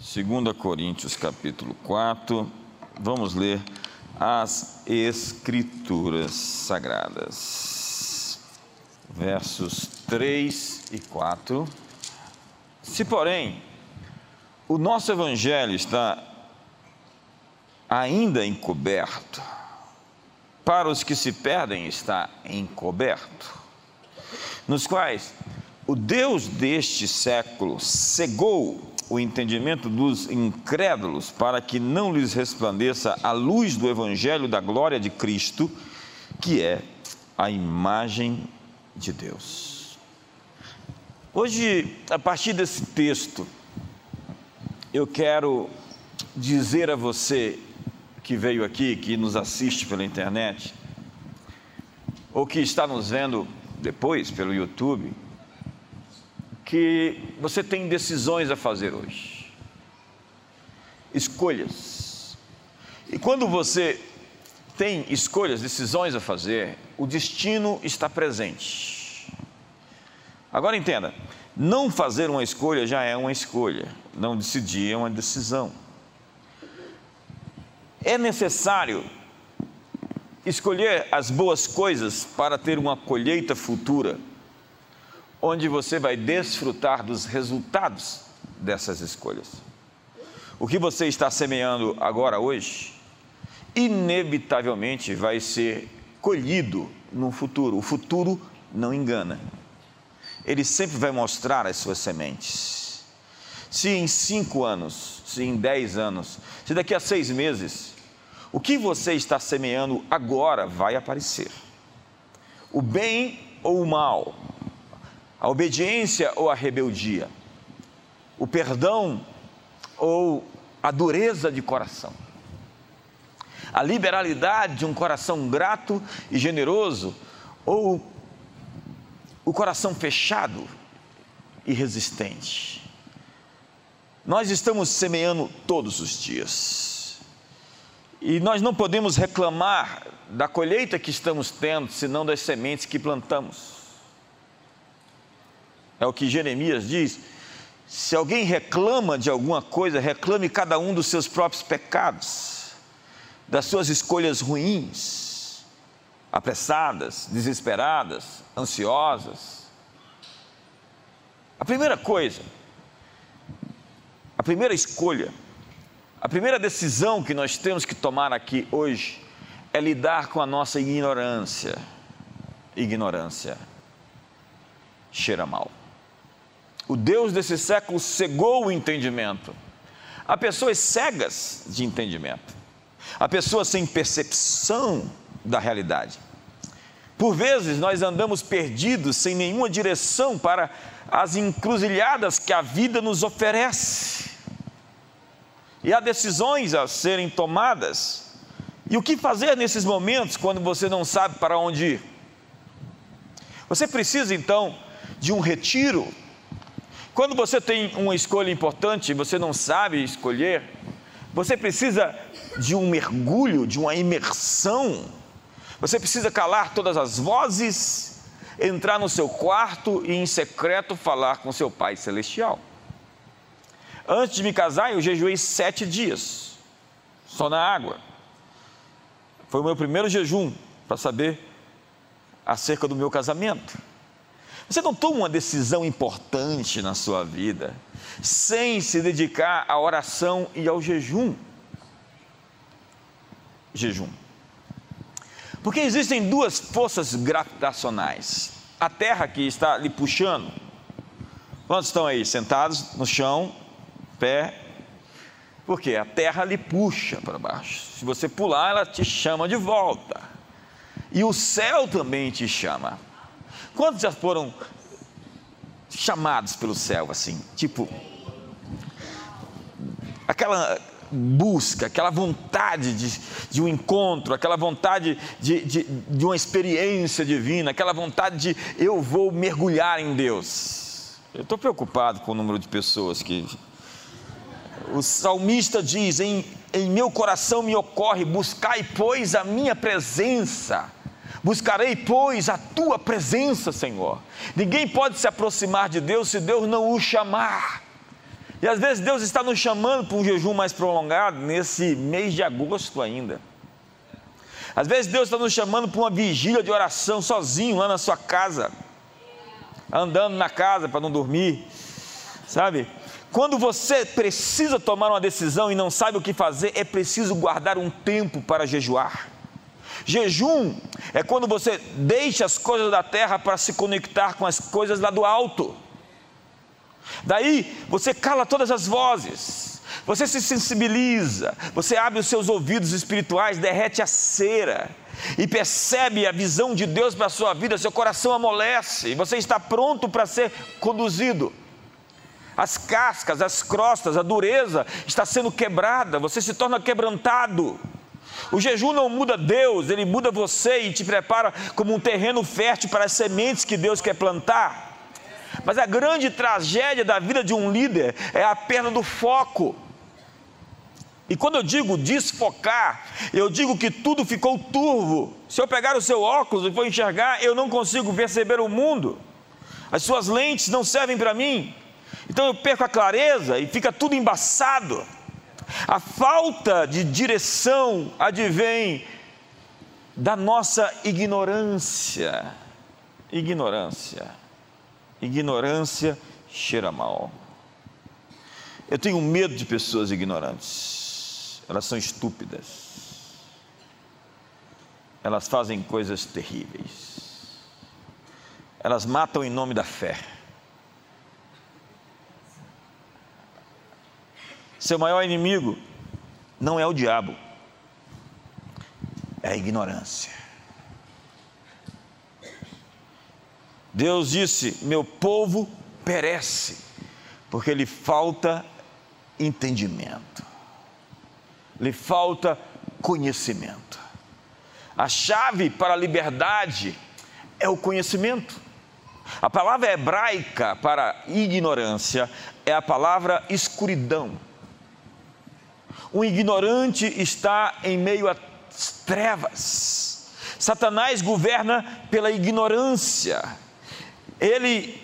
2 Coríntios capítulo 4, vamos ler as Escrituras Sagradas, versos 3 e 4. Se, porém, o nosso Evangelho está ainda encoberto, para os que se perdem está encoberto, nos quais o Deus deste século cegou o entendimento dos incrédulos para que não lhes resplandeça a luz do evangelho da glória de Cristo, que é a imagem de Deus. Hoje, a partir desse texto, eu quero dizer a você que veio aqui, que nos assiste pela internet, ou que está nos vendo depois pelo YouTube, que você tem decisões a fazer hoje. Escolhas. E quando você tem escolhas, decisões a fazer, o destino está presente. Agora entenda, não fazer uma escolha já é uma escolha, não decidir é uma decisão. É necessário escolher as boas coisas para ter uma colheita futura onde você vai desfrutar dos resultados dessas escolhas. O que você está semeando agora, hoje, inevitavelmente vai ser colhido no futuro. O futuro não engana. Ele sempre vai mostrar as suas sementes. Se em cinco anos, se em dez anos, se daqui a seis meses, o que você está semeando agora vai aparecer. O bem ou o mal, a obediência ou a rebeldia, o perdão ou a dureza de coração, a liberalidade de um coração grato e generoso ou o coração fechado e resistente. Nós estamos semeando todos os dias. E nós não podemos reclamar da colheita que estamos tendo, senão das sementes que plantamos. É o que Jeremias diz. Se alguém reclama de alguma coisa, reclame cada um dos seus próprios pecados, das suas escolhas ruins, apressadas, desesperadas, ansiosas. A primeira coisa, a primeira escolha, a primeira decisão que nós temos que tomar aqui hoje é lidar com a nossa ignorância. Ignorância cheira mal. O Deus desse século cegou o entendimento. Há pessoas cegas de entendimento. Há pessoas sem percepção da realidade. Por vezes nós andamos perdidos, sem nenhuma direção para as encruzilhadas que a vida nos oferece. E há decisões a serem tomadas. E o que fazer nesses momentos quando você não sabe para onde ir? Você precisa então de um retiro quando você tem uma escolha importante e você não sabe escolher, você precisa de um mergulho, de uma imersão. Você precisa calar todas as vozes, entrar no seu quarto e em secreto falar com seu Pai Celestial. Antes de me casar, eu jejuei sete dias, só na água. Foi o meu primeiro jejum para saber acerca do meu casamento. Você não toma uma decisão importante na sua vida sem se dedicar à oração e ao jejum. Jejum. Porque existem duas forças gravitacionais. A terra que está lhe puxando. Quantos estão aí sentados no chão, pé? Porque a terra lhe puxa para baixo. Se você pular, ela te chama de volta. E o céu também te chama. Quantos já foram chamados pelo céu assim? Tipo, aquela busca, aquela vontade de, de um encontro, aquela vontade de, de, de uma experiência divina, aquela vontade de eu vou mergulhar em Deus. Eu estou preocupado com o número de pessoas que. O salmista diz: em, em meu coração me ocorre, buscai, pois, a minha presença Buscarei, pois, a tua presença, Senhor. Ninguém pode se aproximar de Deus se Deus não o chamar. E às vezes Deus está nos chamando para um jejum mais prolongado nesse mês de agosto ainda. Às vezes Deus está nos chamando para uma vigília de oração sozinho lá na sua casa, andando na casa para não dormir, sabe? Quando você precisa tomar uma decisão e não sabe o que fazer, é preciso guardar um tempo para jejuar. Jejum é quando você deixa as coisas da terra para se conectar com as coisas lá do alto. Daí você cala todas as vozes, você se sensibiliza, você abre os seus ouvidos espirituais, derrete a cera e percebe a visão de Deus para a sua vida, seu coração amolece você está pronto para ser conduzido. As cascas, as crostas, a dureza está sendo quebrada, você se torna quebrantado. O jejum não muda Deus, ele muda você e te prepara como um terreno fértil para as sementes que Deus quer plantar. Mas a grande tragédia da vida de um líder é a perda do foco. E quando eu digo desfocar, eu digo que tudo ficou turvo. Se eu pegar o seu óculos e for enxergar, eu não consigo perceber o mundo. As suas lentes não servem para mim. Então eu perco a clareza e fica tudo embaçado. A falta de direção advém da nossa ignorância. Ignorância. Ignorância cheira mal. Eu tenho medo de pessoas ignorantes. Elas são estúpidas. Elas fazem coisas terríveis. Elas matam em nome da fé. Seu maior inimigo não é o diabo, é a ignorância. Deus disse: Meu povo perece, porque lhe falta entendimento, lhe falta conhecimento. A chave para a liberdade é o conhecimento. A palavra hebraica para ignorância é a palavra escuridão. O ignorante está em meio às trevas. Satanás governa pela ignorância ele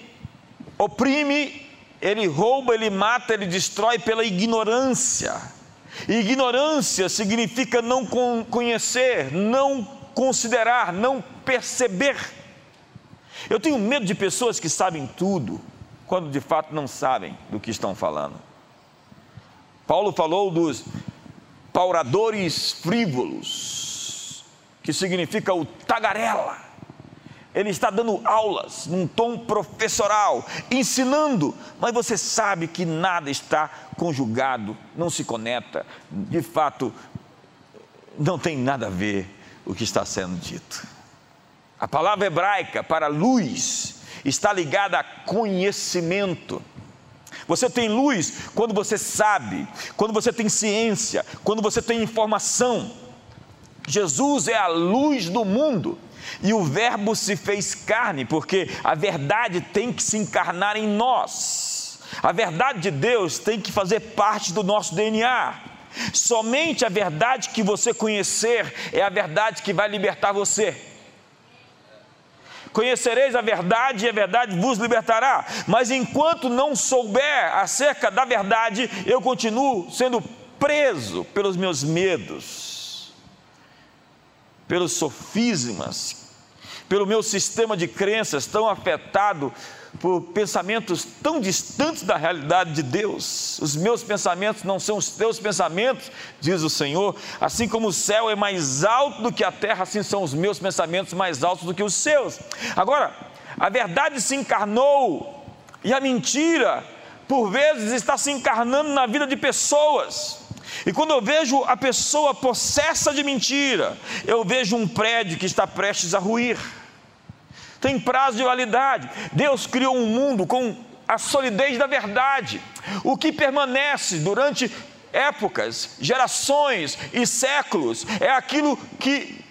oprime, ele rouba, ele mata, ele destrói pela ignorância. Ignorância significa não conhecer, não considerar, não perceber. Eu tenho medo de pessoas que sabem tudo, quando de fato não sabem do que estão falando. Paulo falou dos pauradores frívolos, que significa o tagarela ele está dando aulas num tom professoral, ensinando, mas você sabe que nada está conjugado, não se conecta, de fato, não tem nada a ver o que está sendo dito. A palavra hebraica para luz está ligada a conhecimento. Você tem luz quando você sabe, quando você tem ciência, quando você tem informação. Jesus é a luz do mundo. E o Verbo se fez carne, porque a verdade tem que se encarnar em nós. A verdade de Deus tem que fazer parte do nosso DNA. Somente a verdade que você conhecer é a verdade que vai libertar você. Conhecereis a verdade e a verdade vos libertará. Mas enquanto não souber acerca da verdade, eu continuo sendo preso pelos meus medos pelos sofismas, pelo meu sistema de crenças tão afetado por pensamentos tão distantes da realidade de Deus. Os meus pensamentos não são os teus pensamentos, diz o Senhor. Assim como o céu é mais alto do que a terra, assim são os meus pensamentos mais altos do que os seus. Agora, a verdade se encarnou e a mentira, por vezes, está se encarnando na vida de pessoas. E quando eu vejo a pessoa possessa de mentira, eu vejo um prédio que está prestes a ruir. Tem prazo de validade. Deus criou um mundo com a solidez da verdade. O que permanece durante épocas, gerações e séculos é aquilo que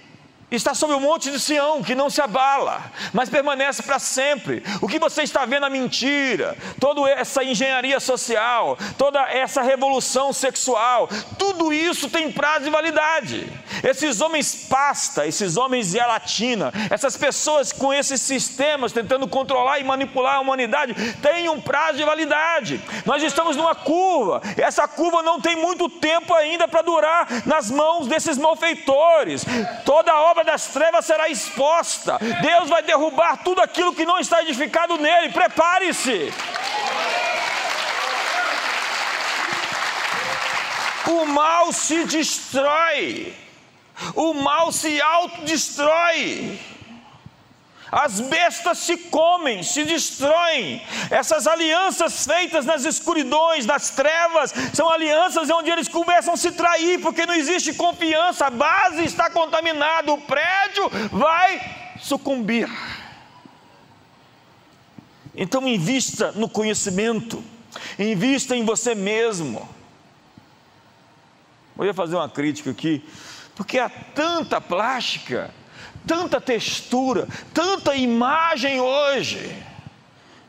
está sobre o monte de Sião, que não se abala, mas permanece para sempre. O que você está vendo é mentira, toda essa engenharia social, toda essa revolução sexual, tudo isso tem prazo de validade. Esses homens pasta, esses homens gelatina, essas pessoas com esses sistemas tentando controlar e manipular a humanidade, têm um prazo de validade. Nós estamos numa curva, essa curva não tem muito tempo ainda para durar nas mãos desses malfeitores. Toda a obra das trevas será exposta. Deus vai derrubar tudo aquilo que não está edificado nele. Prepare-se. O mal se destrói. O mal se autodestrói. As bestas se comem, se destroem. Essas alianças feitas nas escuridões, nas trevas, são alianças onde eles começam a se trair, porque não existe confiança, a base está contaminada, o prédio vai sucumbir. Então, invista no conhecimento, invista em você mesmo. Ia fazer uma crítica aqui, porque há tanta plástica tanta textura, tanta imagem hoje.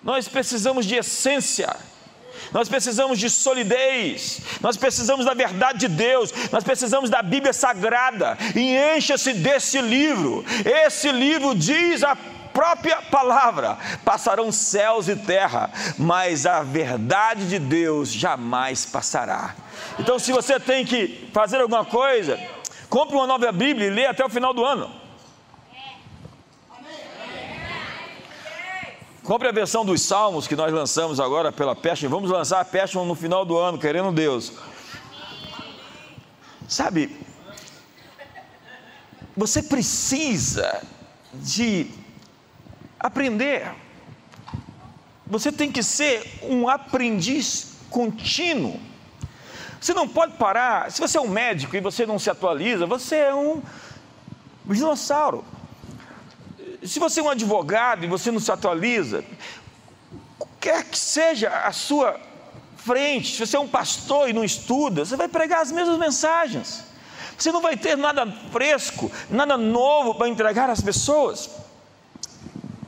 Nós precisamos de essência. Nós precisamos de solidez, nós precisamos da verdade de Deus, nós precisamos da Bíblia Sagrada, e encha-se desse livro. Esse livro diz a própria palavra: passarão céus e terra, mas a verdade de Deus jamais passará. Então, se você tem que fazer alguma coisa, compre uma nova Bíblia e lê até o final do ano. Compre a versão dos Salmos que nós lançamos agora pela Passion. Vamos lançar a Passion no final do ano, querendo Deus. Sabe, você precisa de aprender. Você tem que ser um aprendiz contínuo. Você não pode parar. Se você é um médico e você não se atualiza, você é um dinossauro se você é um advogado e você não se atualiza, quer que seja a sua frente, se você é um pastor e não estuda, você vai pregar as mesmas mensagens. Você não vai ter nada fresco, nada novo para entregar às pessoas.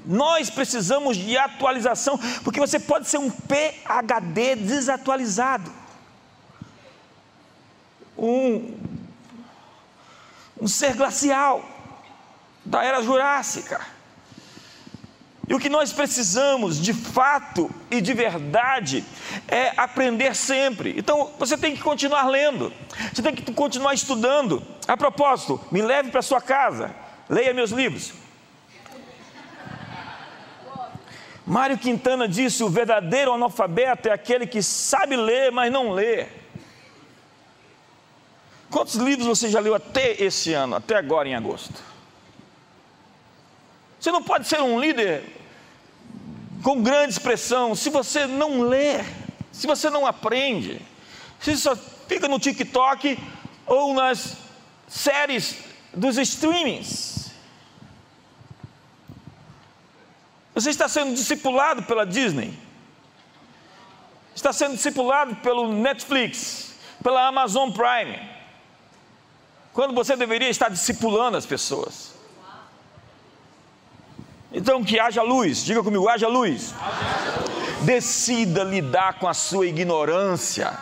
Nós precisamos de atualização, porque você pode ser um PhD desatualizado. Um, um ser glacial da era jurássica. E o que nós precisamos, de fato e de verdade, é aprender sempre. Então, você tem que continuar lendo, você tem que continuar estudando. A propósito, me leve para sua casa, leia meus livros. Mário Quintana disse: o verdadeiro analfabeto é aquele que sabe ler, mas não lê. Quantos livros você já leu até esse ano, até agora em agosto? Você não pode ser um líder com grande expressão se você não lê, se você não aprende, se só fica no TikTok ou nas séries dos streamings. Você está sendo discipulado pela Disney, está sendo discipulado pelo Netflix, pela Amazon Prime, quando você deveria estar discipulando as pessoas. Então que haja luz, diga comigo, haja luz. Decida lidar com a sua ignorância.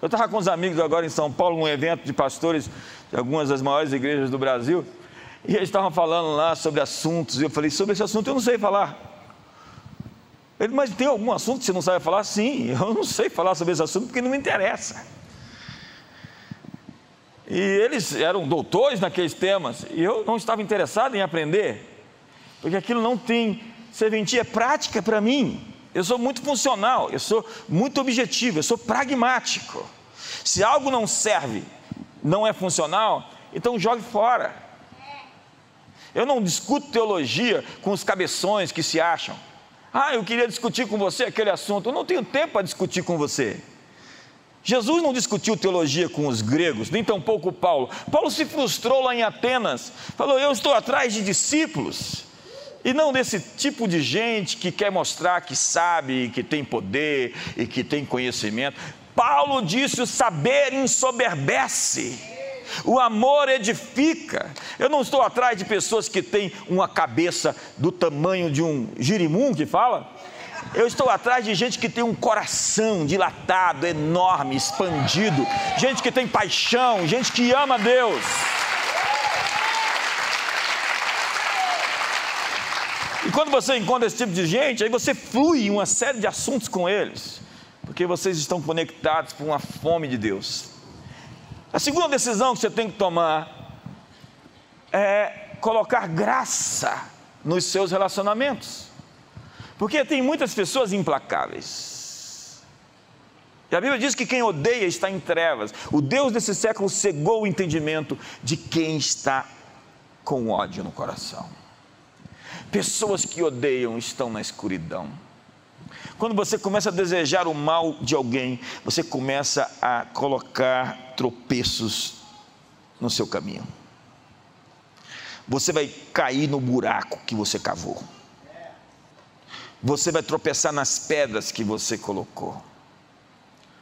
Eu estava com uns amigos agora em São Paulo, num evento de pastores de algumas das maiores igrejas do Brasil, e eles estavam falando lá sobre assuntos, e eu falei, sobre esse assunto eu não sei falar. Ele, mas tem algum assunto que você não sabe falar? Sim, eu não sei falar sobre esse assunto porque não me interessa. E eles eram doutores naqueles temas, e eu não estava interessado em aprender porque aquilo não tem serventia prática para mim. Eu sou muito funcional, eu sou muito objetivo, eu sou pragmático. Se algo não serve, não é funcional, então jogue fora. Eu não discuto teologia com os cabeções que se acham. Ah, eu queria discutir com você aquele assunto. Eu não tenho tempo para discutir com você. Jesus não discutiu teologia com os gregos, nem tampouco Paulo. Paulo se frustrou lá em Atenas. Falou: Eu estou atrás de discípulos. E não desse tipo de gente que quer mostrar que sabe, que tem poder e que tem conhecimento. Paulo disse: o saber ensoberbece. O amor edifica. Eu não estou atrás de pessoas que têm uma cabeça do tamanho de um girimum que fala. Eu estou atrás de gente que tem um coração dilatado, enorme, expandido, gente que tem paixão, gente que ama Deus. E quando você encontra esse tipo de gente, aí você flui uma série de assuntos com eles, porque vocês estão conectados por uma fome de Deus. A segunda decisão que você tem que tomar é colocar graça nos seus relacionamentos. Porque tem muitas pessoas implacáveis. E a Bíblia diz que quem odeia está em trevas. O Deus desse século cegou o entendimento de quem está com ódio no coração. Pessoas que odeiam estão na escuridão. Quando você começa a desejar o mal de alguém, você começa a colocar tropeços no seu caminho. Você vai cair no buraco que você cavou. Você vai tropeçar nas pedras que você colocou.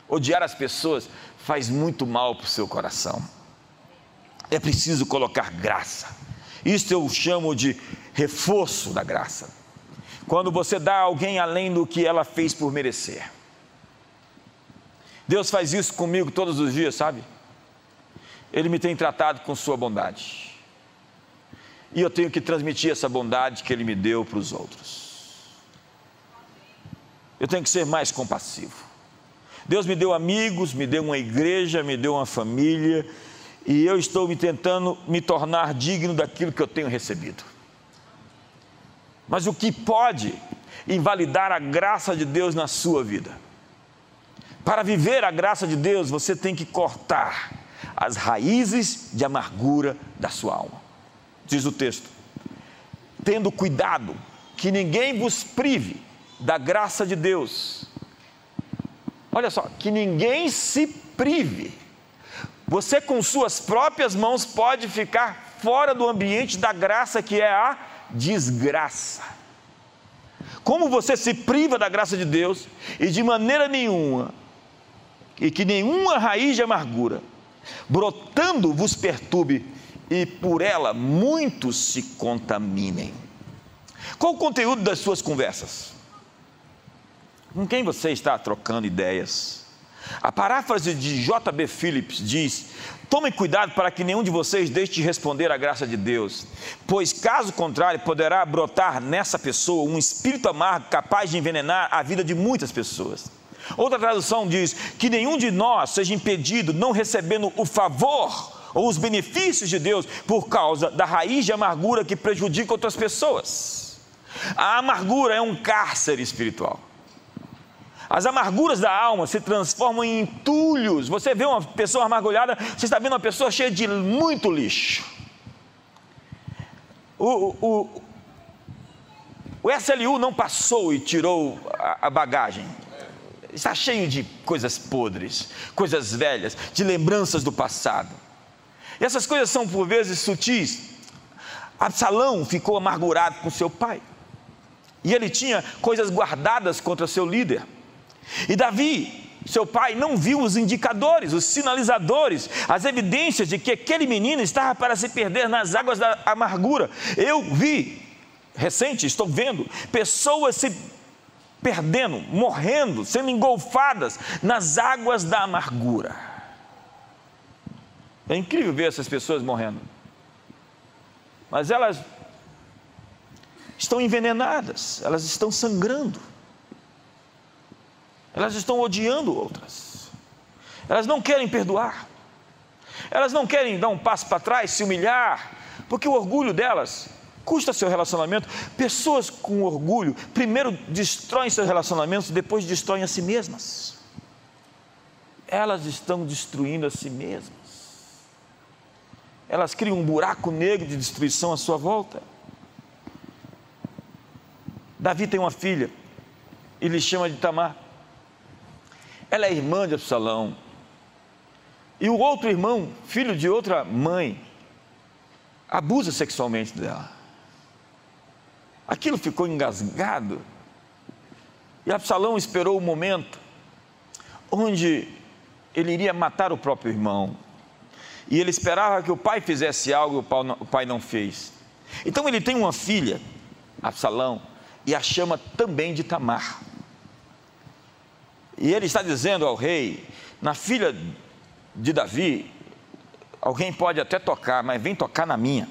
Odiar as pessoas faz muito mal para o seu coração. É preciso colocar graça. Isso eu chamo de reforço da graça. Quando você dá a alguém além do que ela fez por merecer. Deus faz isso comigo todos os dias, sabe? Ele me tem tratado com sua bondade. E eu tenho que transmitir essa bondade que ele me deu para os outros. Eu tenho que ser mais compassivo. Deus me deu amigos, me deu uma igreja, me deu uma família, e eu estou me tentando me tornar digno daquilo que eu tenho recebido. Mas o que pode invalidar a graça de Deus na sua vida? Para viver a graça de Deus, você tem que cortar as raízes de amargura da sua alma. Diz o texto: tendo cuidado que ninguém vos prive da graça de Deus. Olha só, que ninguém se prive. Você, com suas próprias mãos, pode ficar fora do ambiente da graça que é a desgraça. Como você se priva da graça de Deus e de maneira nenhuma, e que nenhuma raiz de amargura, brotando, vos perturbe e por ela muitos se contaminem. Qual o conteúdo das suas conversas? Com quem você está trocando ideias? A paráfrase de J.B. Phillips diz: Tomem cuidado para que nenhum de vocês deixe de responder à graça de Deus, pois caso contrário, poderá brotar nessa pessoa um espírito amargo capaz de envenenar a vida de muitas pessoas. Outra tradução diz: Que nenhum de nós seja impedido, não recebendo o favor ou os benefícios de Deus por causa da raiz de amargura que prejudica outras pessoas. A amargura é um cárcere espiritual. As amarguras da alma se transformam em entulhos. Você vê uma pessoa amargulhada, você está vendo uma pessoa cheia de muito lixo. O, o, o SLU não passou e tirou a, a bagagem. Está cheio de coisas podres, coisas velhas, de lembranças do passado. E essas coisas são por vezes sutis. Absalão ficou amargurado com seu pai. E ele tinha coisas guardadas contra seu líder. E Davi, seu pai, não viu os indicadores, os sinalizadores, as evidências de que aquele menino estava para se perder nas águas da amargura. Eu vi, recente, estou vendo, pessoas se perdendo, morrendo, sendo engolfadas nas águas da amargura. É incrível ver essas pessoas morrendo. Mas elas estão envenenadas, elas estão sangrando. Elas estão odiando outras. Elas não querem perdoar. Elas não querem dar um passo para trás, se humilhar, porque o orgulho delas custa seu relacionamento. Pessoas com orgulho, primeiro destroem seus relacionamentos, depois destroem a si mesmas. Elas estão destruindo a si mesmas. Elas criam um buraco negro de destruição à sua volta. Davi tem uma filha, e lhe chama de Tamar. Ela é irmã de Absalão. E o outro irmão, filho de outra mãe, abusa sexualmente dela. Aquilo ficou engasgado. E Absalão esperou o momento onde ele iria matar o próprio irmão. e ele esperava que o pai fizesse algo e o pai não fez. Então ele tem uma filha, Absalão, e a chama também de Tamar. E ele está dizendo ao rei: na filha de Davi, alguém pode até tocar, mas vem tocar na minha.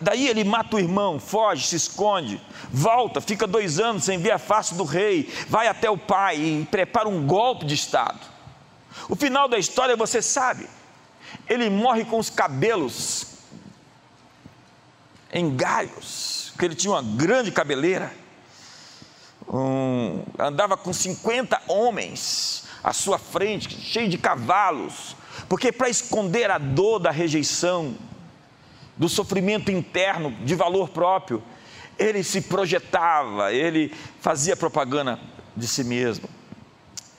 daí ele mata o irmão, foge, se esconde, volta, fica dois anos sem ver a face do rei, vai até o pai e prepara um golpe de Estado. O final da história você sabe. Ele morre com os cabelos em galhos, porque ele tinha uma grande cabeleira. Um, andava com 50 homens à sua frente, cheio de cavalos, porque para esconder a dor da rejeição, do sofrimento interno, de valor próprio, ele se projetava, ele fazia propaganda de si mesmo.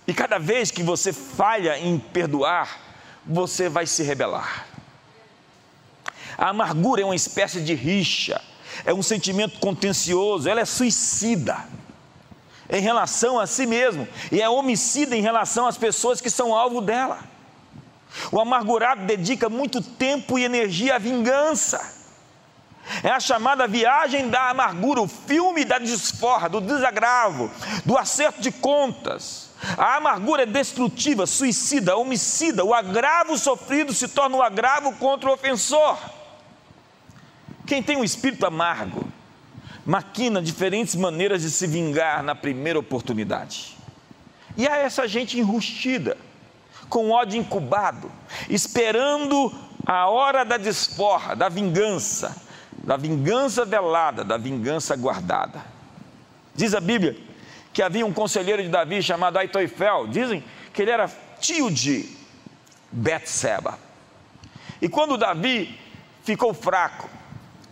E cada vez que você falha em perdoar, você vai se rebelar. A amargura é uma espécie de rixa, é um sentimento contencioso, ela é suicida em relação a si mesmo e é homicida em relação às pessoas que são alvo dela. O amargurado dedica muito tempo e energia à vingança. É a chamada viagem da amargura, o filme da desforra, do desagravo, do acerto de contas. A amargura é destrutiva, suicida, homicida. O agravo sofrido se torna um agravo contra o ofensor. Quem tem um espírito amargo, maquina diferentes maneiras de se vingar na primeira oportunidade. E há essa gente enrustida, com ódio incubado, esperando a hora da desforra, da vingança, da vingança velada, da vingança guardada. Diz a Bíblia que havia um conselheiro de Davi chamado Aitoifel, dizem que ele era tio de Betseba. E quando Davi ficou fraco,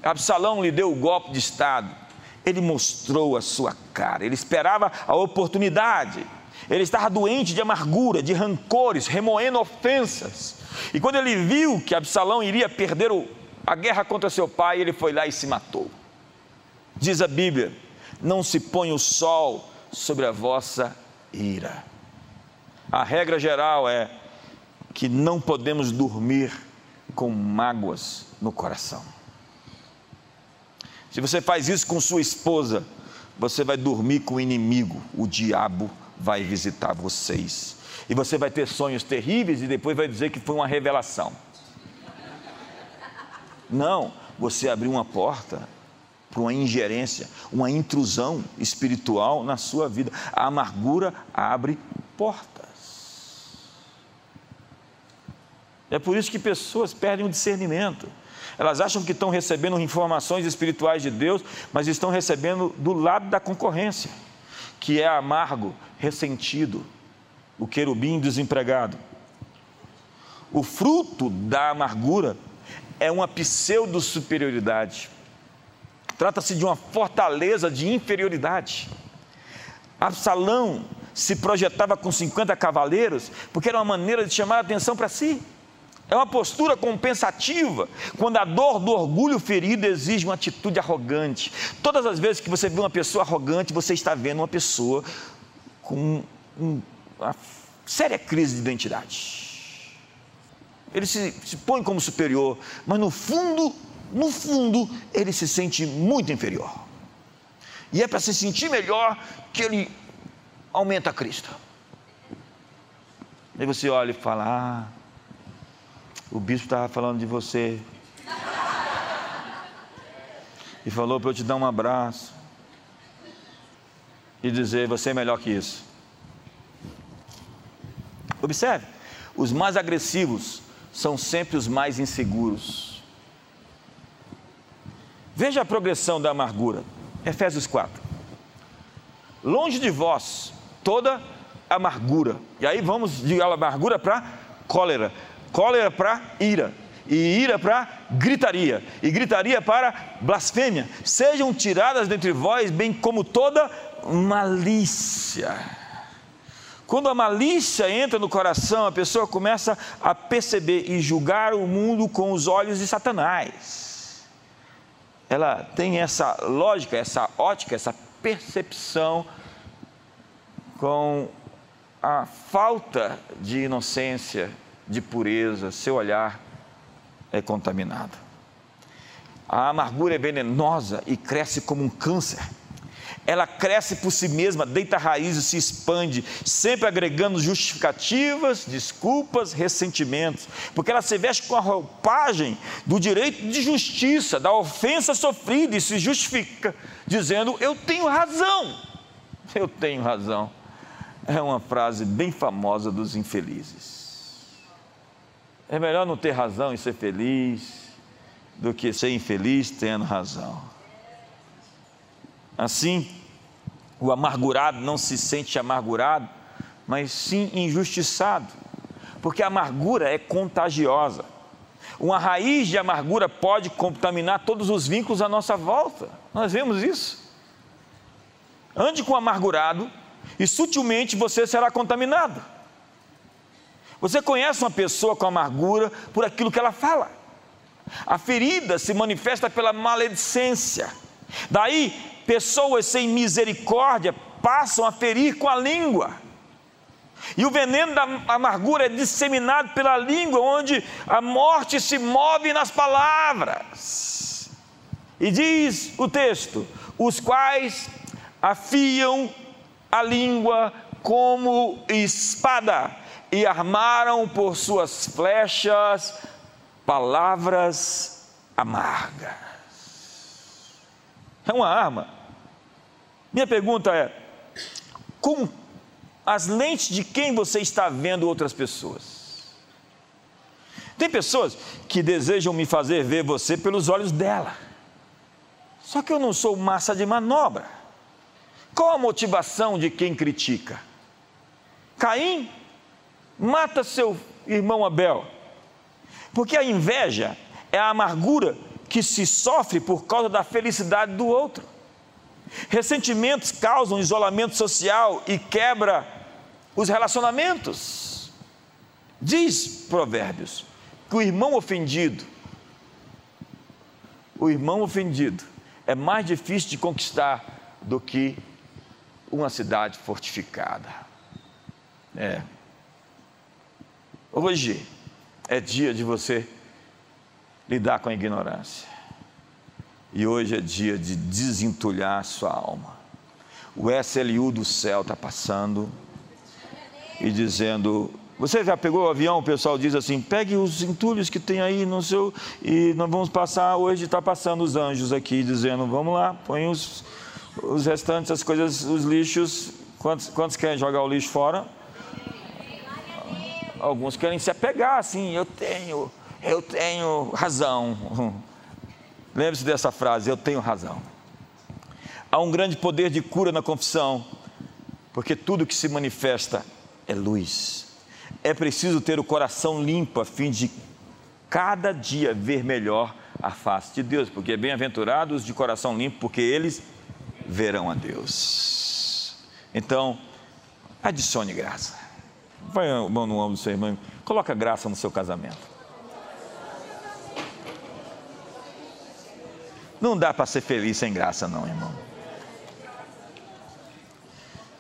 Absalão lhe deu o golpe de estado, ele mostrou a sua cara, ele esperava a oportunidade, ele estava doente de amargura, de rancores, remoendo ofensas. E quando ele viu que Absalão iria perder a guerra contra seu pai, ele foi lá e se matou. Diz a Bíblia: não se põe o sol sobre a vossa ira. A regra geral é que não podemos dormir com mágoas no coração. Se você faz isso com sua esposa, você vai dormir com o inimigo, o diabo vai visitar vocês. E você vai ter sonhos terríveis e depois vai dizer que foi uma revelação. Não, você abriu uma porta para uma ingerência, uma intrusão espiritual na sua vida. A amargura abre portas. É por isso que pessoas perdem o discernimento. Elas acham que estão recebendo informações espirituais de Deus, mas estão recebendo do lado da concorrência, que é amargo, ressentido, o querubim desempregado. O fruto da amargura é uma pseudo-superioridade. Trata-se de uma fortaleza de inferioridade. Absalão se projetava com 50 cavaleiros porque era uma maneira de chamar a atenção para si. É uma postura compensativa quando a dor do orgulho ferido exige uma atitude arrogante. Todas as vezes que você vê uma pessoa arrogante, você está vendo uma pessoa com uma séria crise de identidade. Ele se, se põe como superior, mas no fundo, no fundo, ele se sente muito inferior. E é para se sentir melhor que ele aumenta a crista. Aí você olha e fala: Ah, o bispo estava falando de você. E falou para eu te dar um abraço. E dizer: você é melhor que isso. Observe: os mais agressivos são sempre os mais inseguros. Veja a progressão da amargura. Efésios 4. Longe de vós toda amargura. E aí vamos de amargura para cólera cólera para ira, e ira para gritaria, e gritaria para blasfêmia. Sejam tiradas dentre vós, bem como toda malícia. Quando a malícia entra no coração, a pessoa começa a perceber e julgar o mundo com os olhos de Satanás. Ela tem essa lógica, essa ótica, essa percepção com a falta de inocência de pureza, seu olhar é contaminado. A amargura é venenosa e cresce como um câncer. Ela cresce por si mesma, deita raízes, se expande, sempre agregando justificativas, desculpas, ressentimentos, porque ela se veste com a roupagem do direito de justiça, da ofensa sofrida e se justifica, dizendo: Eu tenho razão, eu tenho razão. É uma frase bem famosa dos infelizes. É melhor não ter razão e ser feliz do que ser infeliz tendo razão. Assim, o amargurado não se sente amargurado, mas sim injustiçado, porque a amargura é contagiosa. Uma raiz de amargura pode contaminar todos os vínculos à nossa volta. Nós vemos isso. Ande com o amargurado e sutilmente você será contaminado. Você conhece uma pessoa com amargura por aquilo que ela fala. A ferida se manifesta pela maledicência. Daí, pessoas sem misericórdia passam a ferir com a língua. E o veneno da amargura é disseminado pela língua, onde a morte se move nas palavras. E diz o texto: os quais afiam a língua como espada e armaram por suas flechas palavras amargas. É uma arma. Minha pergunta é: com as lentes de quem você está vendo outras pessoas? Tem pessoas que desejam me fazer ver você pelos olhos dela. Só que eu não sou massa de manobra. Qual a motivação de quem critica? Caim mata seu irmão Abel. Porque a inveja é a amargura que se sofre por causa da felicidade do outro. Ressentimentos causam isolamento social e quebra os relacionamentos. Diz Provérbios que o irmão ofendido, o irmão ofendido é mais difícil de conquistar do que uma cidade fortificada. É. Hoje, é dia de você lidar com a ignorância. E hoje é dia de desentulhar sua alma. O SLU do céu está passando e dizendo: Você já pegou o avião? O pessoal diz assim: pegue os entulhos que tem aí no seu. E nós vamos passar. Hoje está passando os anjos aqui dizendo: Vamos lá, põe os, os restantes, as coisas, os lixos. Quantos, quantos querem jogar o lixo fora? Alguns querem se apegar assim, eu tenho, eu tenho razão. Lembre-se dessa frase, eu tenho razão. Há um grande poder de cura na confissão, porque tudo que se manifesta é luz. É preciso ter o coração limpo a fim de cada dia ver melhor a face de Deus, porque bem-aventurados de coração limpo, porque eles verão a Deus. Então, adicione graça. Vai a mão no ombro do seu irmão. Coloca graça no seu casamento. Não dá para ser feliz sem graça, não, irmão.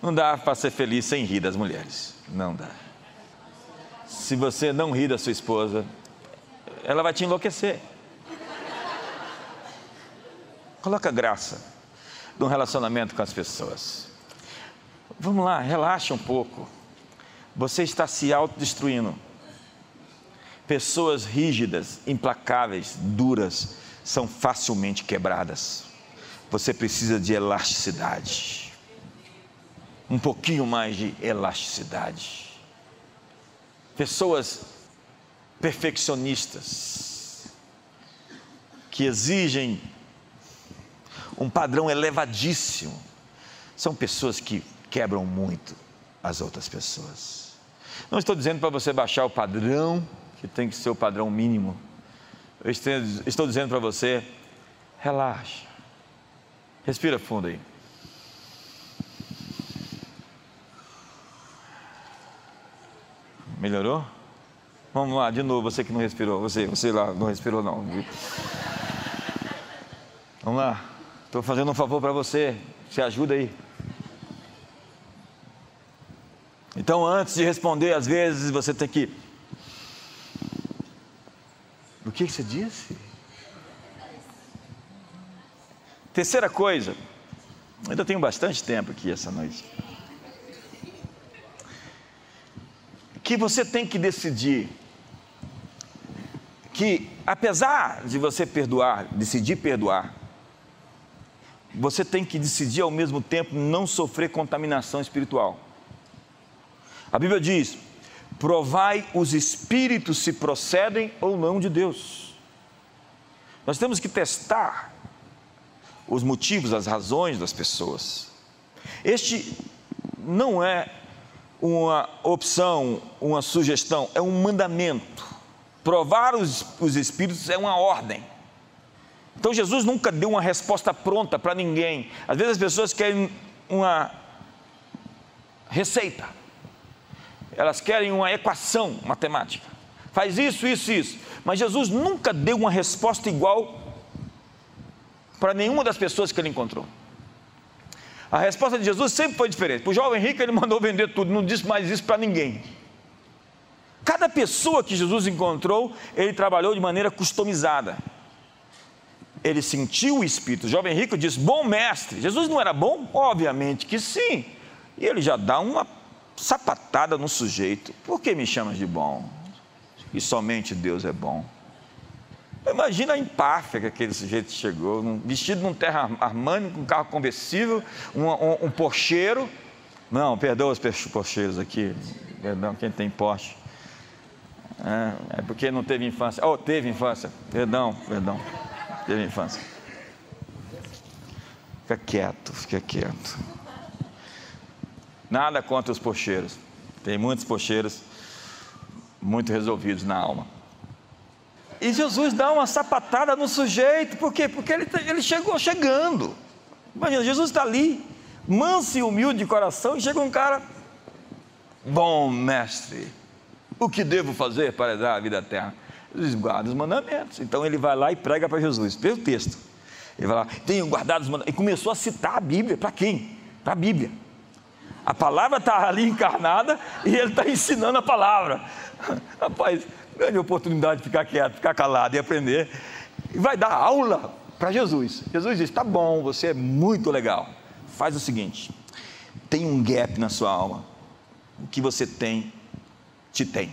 Não dá para ser feliz sem rir das mulheres. Não dá. Se você não rir da sua esposa, ela vai te enlouquecer. Coloca graça no relacionamento com as pessoas. Vamos lá, relaxa um pouco você está se autodestruindo. Pessoas rígidas, implacáveis, duras, são facilmente quebradas. Você precisa de elasticidade. Um pouquinho mais de elasticidade. Pessoas perfeccionistas, que exigem um padrão elevadíssimo, são pessoas que quebram muito as outras pessoas. Não estou dizendo para você baixar o padrão, que tem que ser o padrão mínimo. Eu estou dizendo para você, relaxa. Respira fundo aí. Melhorou? Vamos lá, de novo, você que não respirou, você, você lá não respirou não. Vamos lá. Estou fazendo um favor para você. Se ajuda aí. Então, antes de responder, às vezes você tem que Do que você disse? Terceira coisa, ainda tenho bastante tempo aqui essa noite. Que você tem que decidir que, apesar de você perdoar, decidir perdoar, você tem que decidir ao mesmo tempo não sofrer contaminação espiritual. A Bíblia diz: provai os espíritos se procedem ou não de Deus. Nós temos que testar os motivos, as razões das pessoas. Este não é uma opção, uma sugestão, é um mandamento. Provar os, os espíritos é uma ordem. Então Jesus nunca deu uma resposta pronta para ninguém. Às vezes as pessoas querem uma receita, elas querem uma equação matemática. Faz isso, isso, isso. Mas Jesus nunca deu uma resposta igual para nenhuma das pessoas que ele encontrou. A resposta de Jesus sempre foi diferente. Para o jovem rico, ele mandou vender tudo, não disse mais isso para ninguém. Cada pessoa que Jesus encontrou, ele trabalhou de maneira customizada ele sentiu o Espírito. O jovem rico diz: Bom mestre. Jesus não era bom? Obviamente que sim. E ele já dá uma sapatada no sujeito: Por que me chamas de bom? E somente Deus é bom. Imagina a empáfia que aquele sujeito chegou, vestido num terra Armani, com um carro conversível, um, um, um porcheiro. Não, perdoa os porcheiros aqui, perdão, quem tem Porsche. É, é porque não teve infância. Oh, teve infância, perdão, perdão teve infância. Fica quieto, fica quieto. Nada contra os pocheiros. Tem muitos pocheiros muito resolvidos na alma. E Jesus dá uma sapatada no sujeito, por quê? Porque ele, ele chegou chegando. Imagina, Jesus está ali, manso e humilde de coração, e chega um cara, bom mestre, o que devo fazer para dar a vida eterna? Eles guardam os mandamentos. Então ele vai lá e prega para Jesus. Vê o texto. Ele vai lá, tenho guardado os mandamentos. E começou a citar a Bíblia. Para quem? Para a Bíblia. A palavra está ali encarnada e ele está ensinando a palavra. Rapaz, grande oportunidade de ficar quieto, ficar calado e aprender. E vai dar aula para Jesus. Jesus diz: tá bom, você é muito legal. Faz o seguinte: tem um gap na sua alma. O que você tem, te tem,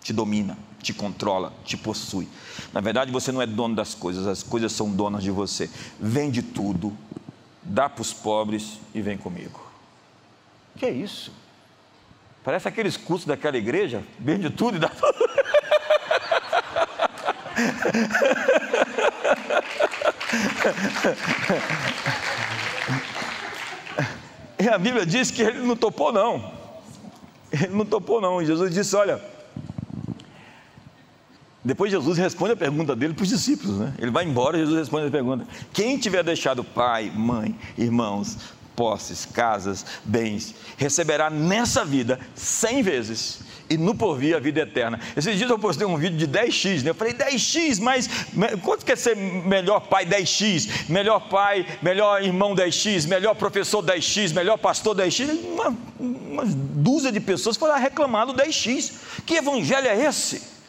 te domina te controla, te possui. Na verdade, você não é dono das coisas, as coisas são donas de você. Vende tudo, dá para os pobres e vem comigo. Que é isso? Parece aqueles cursos daquela igreja, vende tudo e dá tudo. E a Bíblia diz que ele não topou, não. Ele não topou, não. Jesus disse: Olha, depois Jesus responde a pergunta dele para os discípulos, né? Ele vai embora e Jesus responde a pergunta: Quem tiver deixado pai, mãe, irmãos, posses, casas, bens, receberá nessa vida cem vezes e no porvir a vida eterna. Esses dias eu postei um vídeo de 10x, né? Eu falei 10x, mas quanto quer ser melhor pai 10x, melhor pai, melhor irmão 10x, melhor professor 10x, melhor pastor 10x? Uma, uma dúzia de pessoas foram reclamar do 10x. Que evangelho é esse?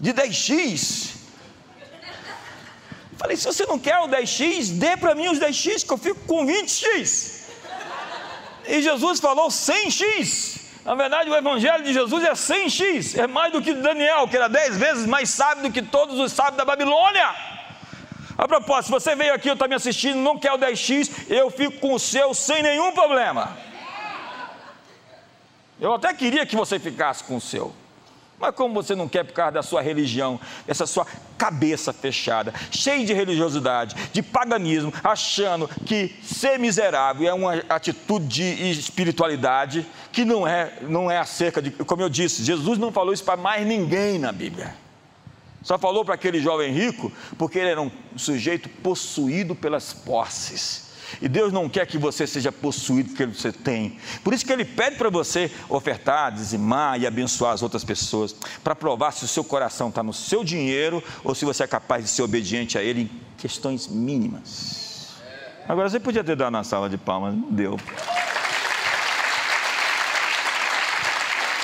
de 10x. Falei, se você não quer o 10x, dê para mim os 10x, que eu fico com 20x. E Jesus falou 100x. Na verdade, o Evangelho de Jesus é 100x, é mais do que Daniel, que era 10 vezes mais sábio do que todos os sábios da Babilônia. A propósito, se você veio aqui, eu está me assistindo, não quer o 10x, eu fico com o seu sem nenhum problema. Eu até queria que você ficasse com o seu. Mas como você não quer por causa da sua religião, essa sua cabeça fechada, cheia de religiosidade, de paganismo, achando que ser miserável é uma atitude de espiritualidade que não é, não é acerca de, como eu disse, Jesus não falou isso para mais ninguém na Bíblia. Só falou para aquele jovem rico porque ele era um sujeito possuído pelas posses. E Deus não quer que você seja possuído pelo que você tem. Por isso que Ele pede para você ofertar, dizimar e abençoar as outras pessoas, para provar se o seu coração está no seu dinheiro ou se você é capaz de ser obediente a Ele em questões mínimas. Agora você podia ter dado na sala de palmas, não deu.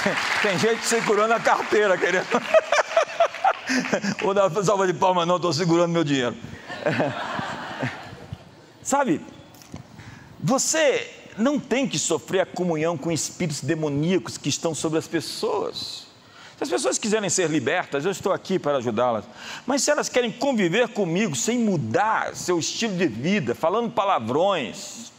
Tem gente segurando a carteira, querendo. Vou dar salva de palmas, não, estou segurando meu dinheiro. Sabe, você não tem que sofrer a comunhão com espíritos demoníacos que estão sobre as pessoas. Se as pessoas quiserem ser libertas, eu estou aqui para ajudá-las. Mas se elas querem conviver comigo sem mudar seu estilo de vida, falando palavrões,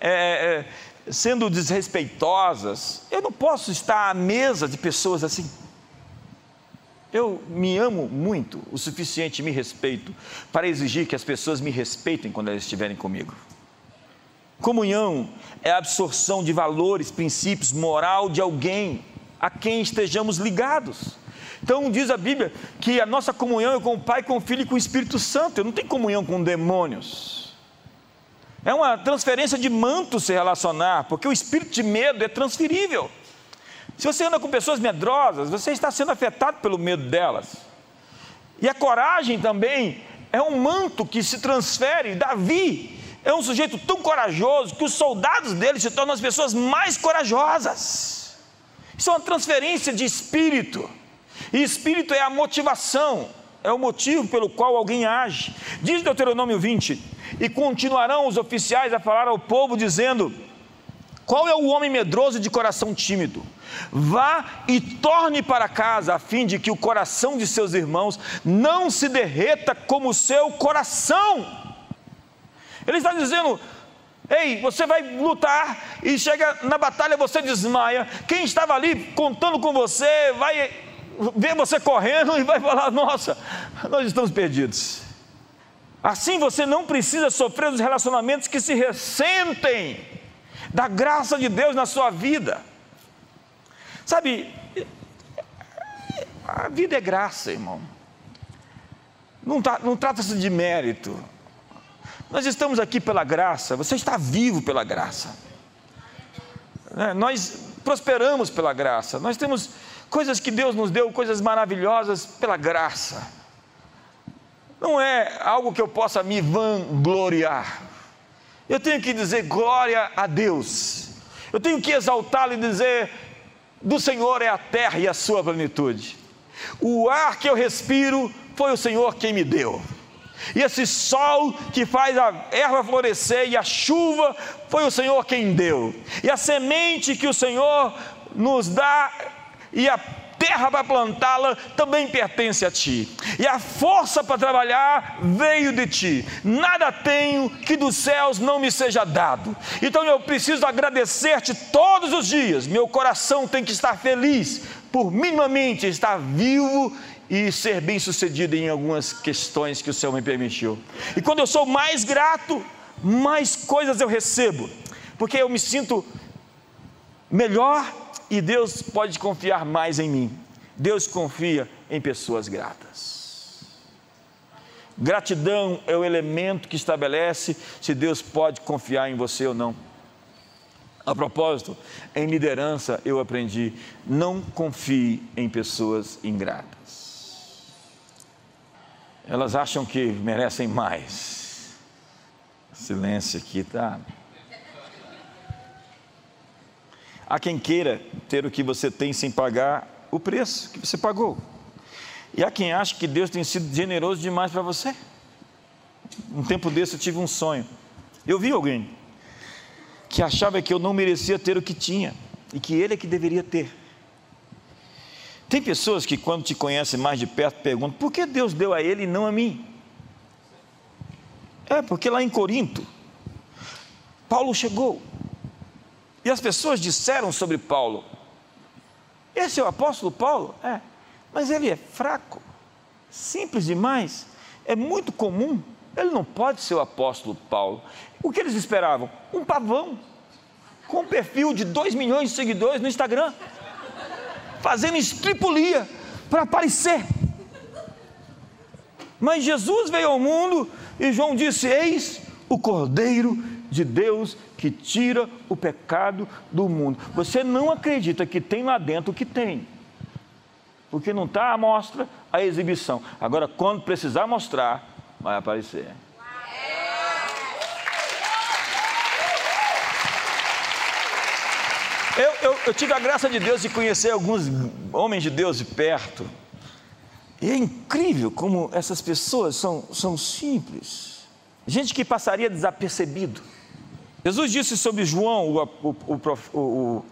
é, é, sendo desrespeitosas, eu não posso estar à mesa de pessoas assim. Eu me amo muito, o suficiente me respeito, para exigir que as pessoas me respeitem quando elas estiverem comigo. Comunhão é a absorção de valores, princípios, moral de alguém a quem estejamos ligados. Então diz a Bíblia que a nossa comunhão é com o Pai, com o Filho e com o Espírito Santo. Eu não tenho comunhão com demônios. É uma transferência de manto se relacionar, porque o espírito de medo é transferível. Se você anda com pessoas medrosas, você está sendo afetado pelo medo delas. E a coragem também é um manto que se transfere. Davi é um sujeito tão corajoso que os soldados dele se tornam as pessoas mais corajosas. Isso é uma transferência de espírito. E espírito é a motivação, é o motivo pelo qual alguém age. Diz Deuteronômio 20: E continuarão os oficiais a falar ao povo, dizendo: qual é o homem medroso de coração tímido? Vá e torne para casa, a fim de que o coração de seus irmãos não se derreta como o seu coração. Ele está dizendo: Ei, você vai lutar e chega na batalha, você desmaia. Quem estava ali contando com você vai ver você correndo e vai falar: Nossa, nós estamos perdidos. Assim você não precisa sofrer os relacionamentos que se ressentem da graça de Deus na sua vida. Sabe, a vida é graça, irmão. Não, tá, não trata-se de mérito. Nós estamos aqui pela graça, você está vivo pela graça. É, nós prosperamos pela graça, nós temos coisas que Deus nos deu, coisas maravilhosas pela graça. Não é algo que eu possa me vangloriar. Eu tenho que dizer glória a Deus. Eu tenho que exaltá-lo e dizer: do Senhor é a terra e a sua plenitude. O ar que eu respiro foi o Senhor quem me deu. E esse sol que faz a erva florescer e a chuva foi o Senhor quem deu. E a semente que o Senhor nos dá e a terra para plantá-la também pertence a ti, e a força para trabalhar veio de ti. Nada tenho que dos céus não me seja dado. Então eu preciso agradecer-te todos os dias. Meu coração tem que estar feliz por minimamente estar vivo e ser bem sucedido em algumas questões que o Senhor me permitiu. E quando eu sou mais grato, mais coisas eu recebo, porque eu me sinto melhor e Deus pode confiar mais em mim. Deus confia em pessoas gratas. Gratidão é o elemento que estabelece se Deus pode confiar em você ou não. A propósito, em liderança eu aprendi: não confie em pessoas ingratas. Elas acham que merecem mais. Silêncio aqui, tá? Há quem queira ter o que você tem sem pagar o preço que você pagou. E há quem acha que Deus tem sido generoso demais para você. Um tempo desse eu tive um sonho. Eu vi alguém que achava que eu não merecia ter o que tinha e que ele é que deveria ter. Tem pessoas que, quando te conhecem mais de perto, perguntam: por que Deus deu a ele e não a mim? É, porque lá em Corinto, Paulo chegou e as pessoas disseram sobre Paulo: Esse é o apóstolo Paulo? É, mas ele é fraco, simples demais, é muito comum. Ele não pode ser o apóstolo Paulo. O que eles esperavam? Um pavão, com um perfil de 2 milhões de seguidores no Instagram, fazendo estripulia para aparecer. Mas Jesus veio ao mundo e João disse: Eis o Cordeiro de Deus que tira o pecado do mundo. Você não acredita que tem lá dentro o que tem, porque não está a mostra, a exibição. Agora, quando precisar mostrar, vai aparecer. Eu, eu, eu, tive a graça de Deus de conhecer alguns homens de Deus de perto. E é incrível como essas pessoas são, são simples. Gente que passaria desapercebido. Jesus disse sobre João, o, o, o,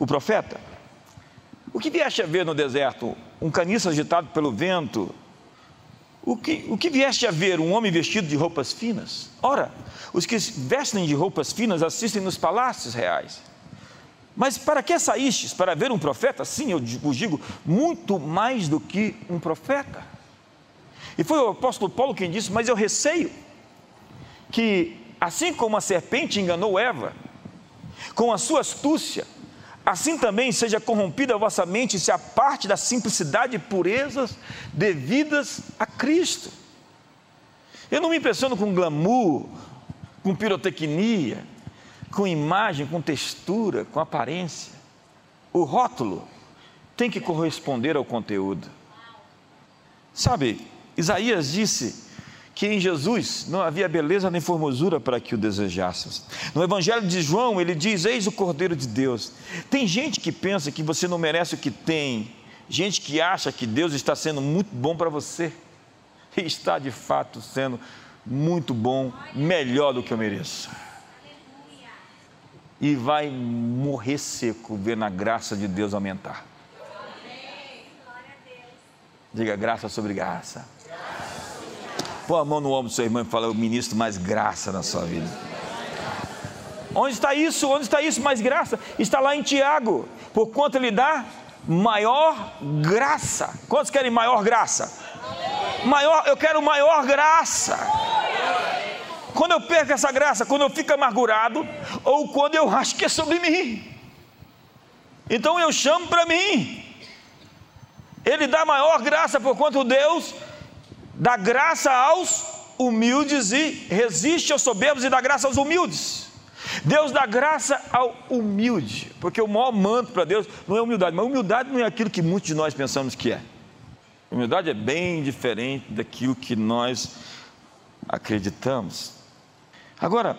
o profeta: O que vieste a ver no deserto? Um caniço agitado pelo vento? O que, o que vieste a ver? Um homem vestido de roupas finas? Ora, os que vestem de roupas finas assistem nos palácios reais. Mas para que saístes? Para ver um profeta? Sim, eu vos digo, muito mais do que um profeta. E foi o apóstolo Paulo quem disse: Mas eu receio que, assim como a serpente enganou Eva, com a sua astúcia, assim também seja corrompida a vossa mente se aparte da simplicidade e purezas devidas a Cristo. Eu não me impressiono com glamour, com pirotecnia, com imagem, com textura, com aparência. O rótulo tem que corresponder ao conteúdo. Sabe, Isaías disse que em Jesus não havia beleza nem formosura para que o desejássemos. No Evangelho de João, ele diz: Eis o Cordeiro de Deus. Tem gente que pensa que você não merece o que tem, gente que acha que Deus está sendo muito bom para você, e está de fato sendo muito bom, melhor do que eu mereço e vai morrer seco vendo a graça de Deus aumentar. Diga graça sobre graça. Põe a mão no ombro do seu irmão e fala: Eu ministro mais graça na sua vida. Onde está isso? Onde está isso? Mais graça? Está lá em Tiago. Por quanto ele dá maior graça. Quantos querem maior graça? Maior, eu quero maior graça. Quando eu perco essa graça, quando eu fico amargurado, ou quando eu acho que é sobre mim. Então eu chamo para mim. Ele dá maior graça por quanto Deus dá graça aos humildes e resiste aos soberbos e dá graça aos humildes. Deus dá graça ao humilde, porque o maior manto para Deus não é humildade, mas humildade não é aquilo que muitos de nós pensamos que é. Humildade é bem diferente daquilo que nós acreditamos. Agora,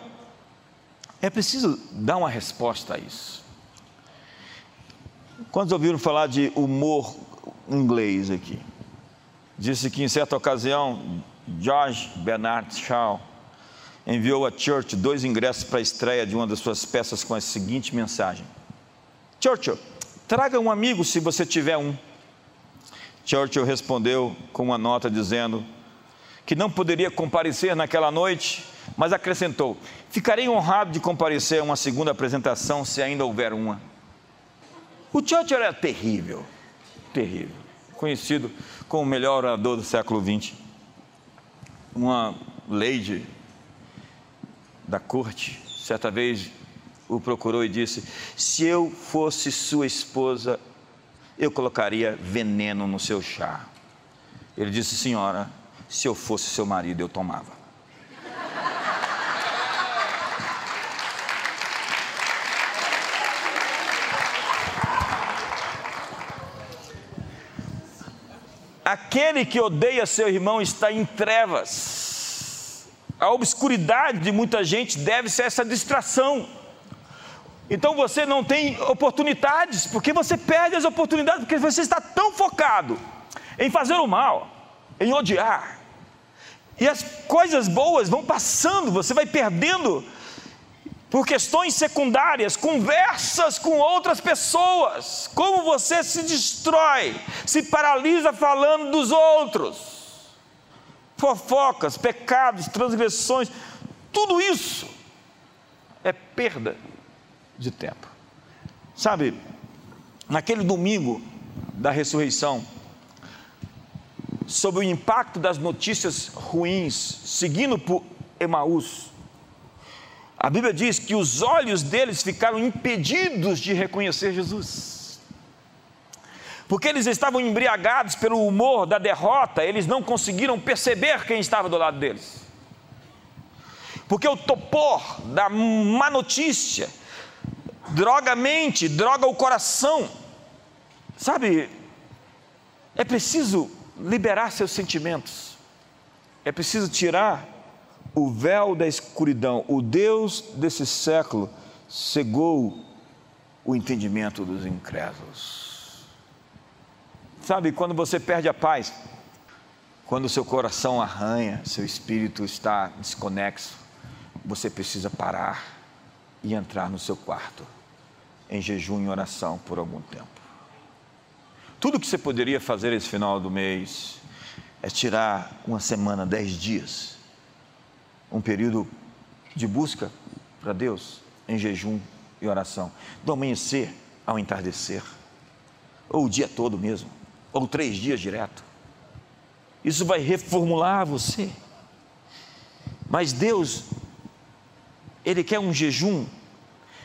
é preciso dar uma resposta a isso. Quantos ouviram falar de humor inglês aqui? Disse que em certa ocasião, George Bernard Shaw enviou a Churchill dois ingressos para a estreia de uma das suas peças com a seguinte mensagem: Churchill, traga um amigo se você tiver um. Churchill respondeu com uma nota dizendo que não poderia comparecer naquela noite mas acrescentou: Ficarei honrado de comparecer a uma segunda apresentação, se ainda houver uma. O Churchill era terrível, terrível, conhecido como o melhor orador do século XX. Uma lady da corte, certa vez, o procurou e disse: Se eu fosse sua esposa, eu colocaria veneno no seu chá. Ele disse: Senhora, se eu fosse seu marido, eu tomava. Aquele que odeia seu irmão está em trevas. A obscuridade de muita gente deve ser essa distração. Então você não tem oportunidades, porque você perde as oportunidades, porque você está tão focado em fazer o mal, em odiar. E as coisas boas vão passando, você vai perdendo por questões secundárias, conversas com outras pessoas, como você se destrói, se paralisa falando dos outros, fofocas, pecados, transgressões, tudo isso é perda de tempo. Sabe, naquele domingo da ressurreição, sobre o impacto das notícias ruins, seguindo por Emaús, a Bíblia diz que os olhos deles ficaram impedidos de reconhecer Jesus. Porque eles estavam embriagados pelo humor da derrota, eles não conseguiram perceber quem estava do lado deles. Porque o topor da má notícia droga a mente, droga o coração. Sabe, é preciso liberar seus sentimentos, é preciso tirar o véu da escuridão, o Deus desse século, cegou o entendimento dos incrédulos. Sabe, quando você perde a paz, quando seu coração arranha, seu espírito está desconexo, você precisa parar e entrar no seu quarto em jejum e oração por algum tempo. Tudo que você poderia fazer esse final do mês é tirar uma semana, dez dias, um período de busca para Deus em jejum e oração, do amanhecer ao entardecer, ou o dia todo mesmo, ou três dias direto. Isso vai reformular você. Mas Deus, Ele quer um jejum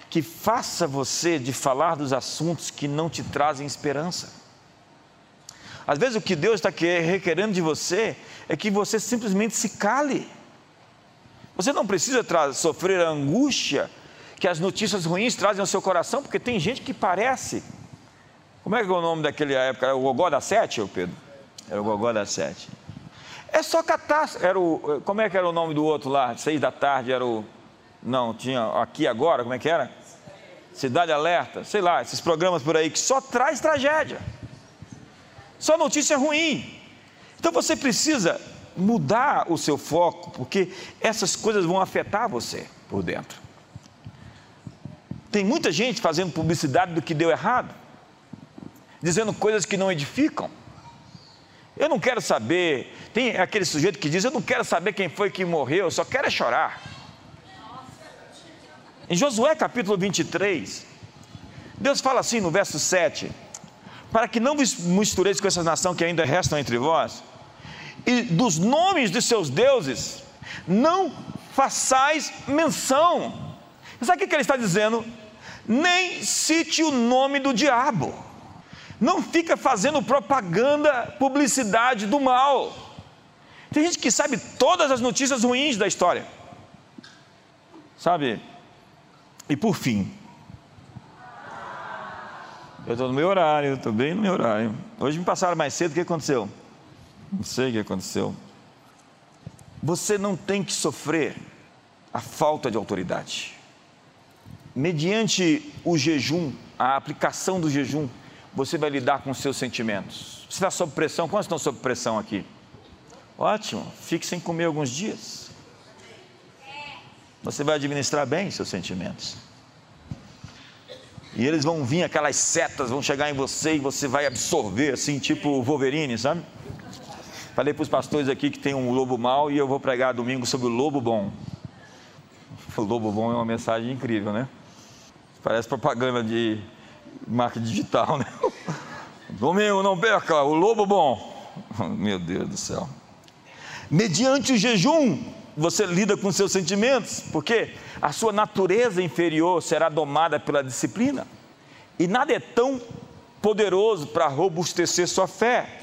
que faça você de falar dos assuntos que não te trazem esperança. Às vezes o que Deus está requerendo de você é que você simplesmente se cale. Você não precisa sofrer a angústia que as notícias ruins trazem ao seu coração, porque tem gente que parece. Como é que é o nome daquele época? Era o Gogó da Sete, Pedro? Era o Gogó da Sete. É só catástrofe. Era o, como é que era o nome do outro lá? Seis da tarde era o. Não, tinha aqui agora, como é que era? Cidade Alerta, sei lá, esses programas por aí que só traz tragédia. Só notícia ruim. Então você precisa mudar o seu foco, porque essas coisas vão afetar você por dentro. Tem muita gente fazendo publicidade do que deu errado, dizendo coisas que não edificam. Eu não quero saber. Tem aquele sujeito que diz: Eu não quero saber quem foi que morreu, eu só quero é chorar. Em Josué capítulo 23, Deus fala assim no verso 7: Para que não vos mistureis com essas nações que ainda restam entre vós, e dos nomes de seus deuses, não façais menção. Sabe o que ele está dizendo? Nem cite o nome do diabo. Não fica fazendo propaganda, publicidade do mal. Tem gente que sabe todas as notícias ruins da história. Sabe? E por fim, eu estou no meu horário, estou bem no meu horário. Hoje me passaram mais cedo, o que aconteceu? Não sei o que aconteceu. Você não tem que sofrer a falta de autoridade. Mediante o jejum, a aplicação do jejum, você vai lidar com seus sentimentos. Você está sob pressão? Quantos estão sob pressão aqui? Ótimo, fique sem comer alguns dias. Você vai administrar bem seus sentimentos. E eles vão vir, aquelas setas vão chegar em você e você vai absorver, assim, tipo Wolverine, sabe? Falei para os pastores aqui que tem um lobo mau e eu vou pregar domingo sobre o lobo bom. O lobo bom é uma mensagem incrível, né? Parece propaganda de marca digital, né? Domingo, não perca, o lobo bom. Meu Deus do céu. Mediante o jejum, você lida com seus sentimentos, porque a sua natureza inferior será domada pela disciplina. E nada é tão poderoso para robustecer sua fé.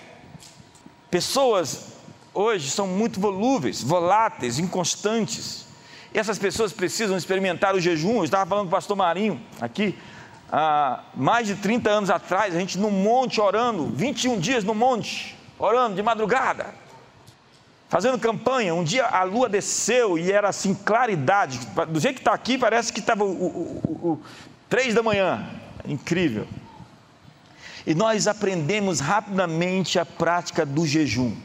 Pessoas hoje são muito volúveis, voláteis, inconstantes. E essas pessoas precisam experimentar o jejum. Eu estava falando com o pastor Marinho aqui, há mais de 30 anos atrás, a gente no monte orando, 21 dias no monte, orando de madrugada, fazendo campanha. Um dia a lua desceu e era assim, claridade. Do jeito que está aqui, parece que estava o, o, o, o, três da manhã. Incrível. E nós aprendemos rapidamente a prática do jejum.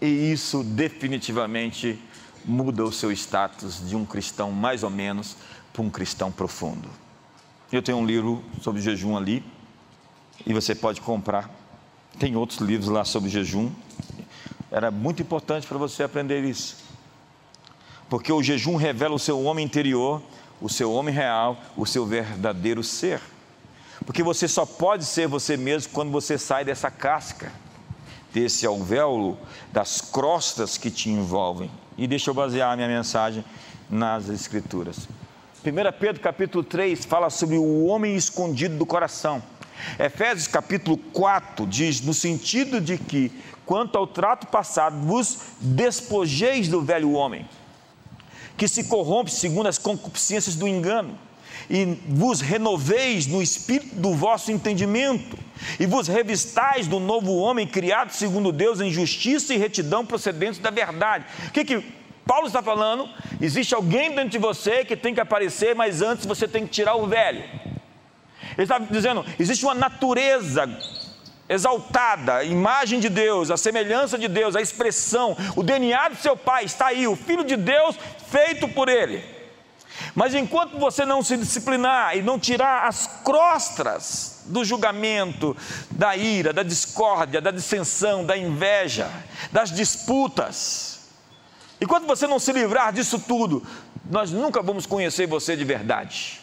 E isso definitivamente muda o seu status de um cristão mais ou menos para um cristão profundo. Eu tenho um livro sobre jejum ali, e você pode comprar. Tem outros livros lá sobre jejum. Era muito importante para você aprender isso. Porque o jejum revela o seu homem interior, o seu homem real, o seu verdadeiro ser. Porque você só pode ser você mesmo quando você sai dessa casca, desse alvéolo, das crostas que te envolvem. E deixa eu basear a minha mensagem nas Escrituras. 1 Pedro capítulo 3 fala sobre o homem escondido do coração. Efésios capítulo 4 diz no sentido de que, quanto ao trato passado, vos despojeis do velho homem, que se corrompe segundo as concupiscências do engano, e vos renoveis no espírito do vosso entendimento, e vos revistais do novo homem criado segundo Deus em justiça e retidão procedentes da verdade. O que, que Paulo está falando: existe alguém dentro de você que tem que aparecer, mas antes você tem que tirar o velho. Ele está dizendo: existe uma natureza exaltada, a imagem de Deus, a semelhança de Deus, a expressão, o DNA do seu pai está aí, o filho de Deus feito por ele. Mas enquanto você não se disciplinar e não tirar as crostras do julgamento, da ira, da discórdia, da dissensão, da inveja, das disputas, enquanto você não se livrar disso tudo, nós nunca vamos conhecer você de verdade.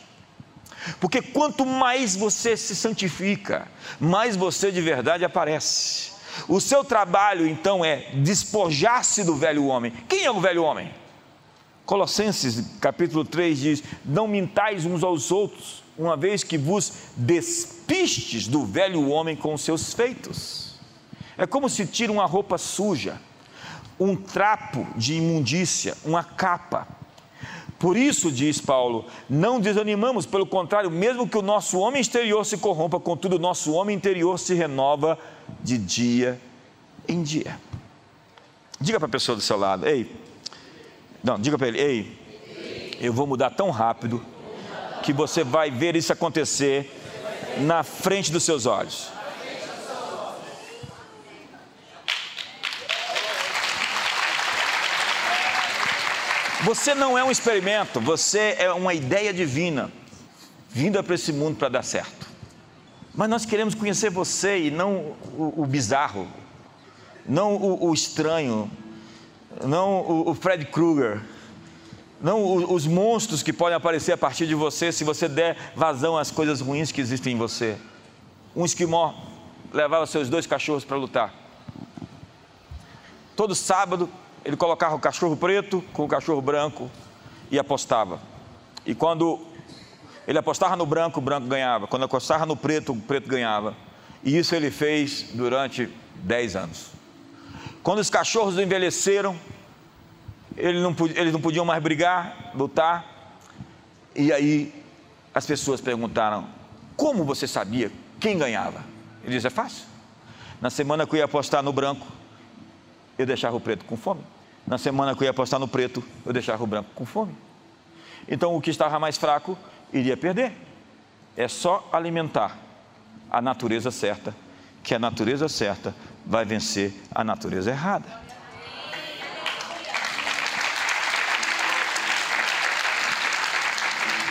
Porque quanto mais você se santifica, mais você de verdade aparece. O seu trabalho então é despojar-se do velho homem. Quem é o velho homem? Colossenses capítulo 3 diz: Não mintais uns aos outros, uma vez que vos despistes do velho homem com seus feitos. É como se tira uma roupa suja, um trapo de imundícia, uma capa, por isso, diz Paulo, não desanimamos, pelo contrário, mesmo que o nosso homem exterior se corrompa, contudo, o nosso homem interior se renova de dia em dia. Diga para a pessoa do seu lado, ei, não, diga para ele, ei, eu vou mudar tão rápido que você vai ver isso acontecer na frente dos seus olhos. Você não é um experimento, você é uma ideia divina, vinda para esse mundo para dar certo. Mas nós queremos conhecer você e não o, o bizarro, não o, o, estranho, não o, Fred Krueger, não os monstros que podem aparecer a partir de você se você der vazão às coisas ruins que existem em você. Um esquimó levava seus dois cachorros para lutar. Todo sábado ele colocava o cachorro preto com o cachorro branco e apostava. E quando ele apostava no branco, o branco ganhava. Quando apostava no preto, o preto ganhava. E isso ele fez durante 10 anos. Quando os cachorros envelheceram, eles não, eles não podiam mais brigar, lutar. E aí as pessoas perguntaram: Como você sabia quem ganhava? Ele disse: É fácil. Na semana que eu ia apostar no branco, eu deixava o preto com fome. Na semana que eu ia apostar no preto, eu deixava o branco com fome. Então o que estava mais fraco iria perder. É só alimentar a natureza certa, que a natureza certa vai vencer a natureza errada.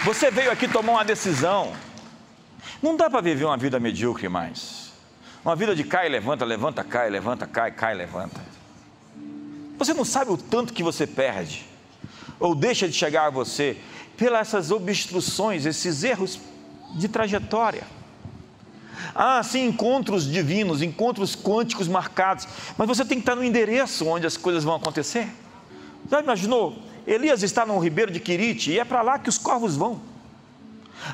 Você veio aqui tomar uma decisão. Não dá para viver uma vida medíocre mais. Uma vida de cai, levanta, levanta, cai, levanta, cai, cai, levanta. Você não sabe o tanto que você perde, ou deixa de chegar a você, pelas essas obstruções, esses erros de trajetória. Há sim encontros divinos, encontros quânticos marcados, mas você tem que estar no endereço onde as coisas vão acontecer. Já imaginou? Elias está no ribeiro de Quirite e é para lá que os corvos vão.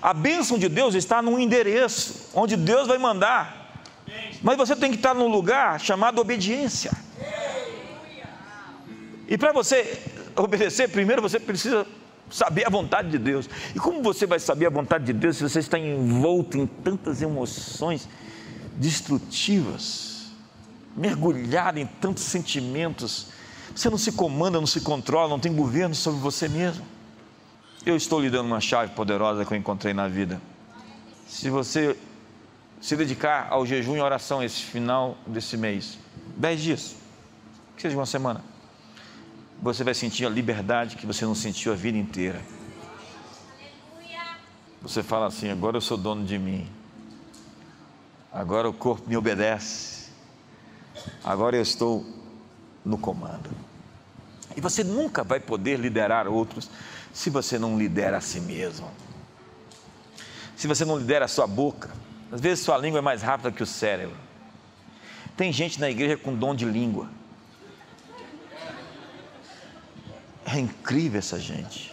A bênção de Deus está num endereço onde Deus vai mandar, mas você tem que estar num lugar chamado obediência. E para você obedecer, primeiro você precisa saber a vontade de Deus. E como você vai saber a vontade de Deus se você está envolto em tantas emoções destrutivas, mergulhado em tantos sentimentos? Você não se comanda, não se controla, não tem governo sobre você mesmo. Eu estou lhe dando uma chave poderosa que eu encontrei na vida. Se você se dedicar ao jejum e oração esse final desse mês, dez dias, que seja uma semana você vai sentir a liberdade que você não sentiu a vida inteira. Você fala assim: agora eu sou dono de mim, agora o corpo me obedece, agora eu estou no comando. E você nunca vai poder liderar outros se você não lidera a si mesmo. Se você não lidera a sua boca, às vezes sua língua é mais rápida que o cérebro. Tem gente na igreja com dom de língua. É incrível essa gente.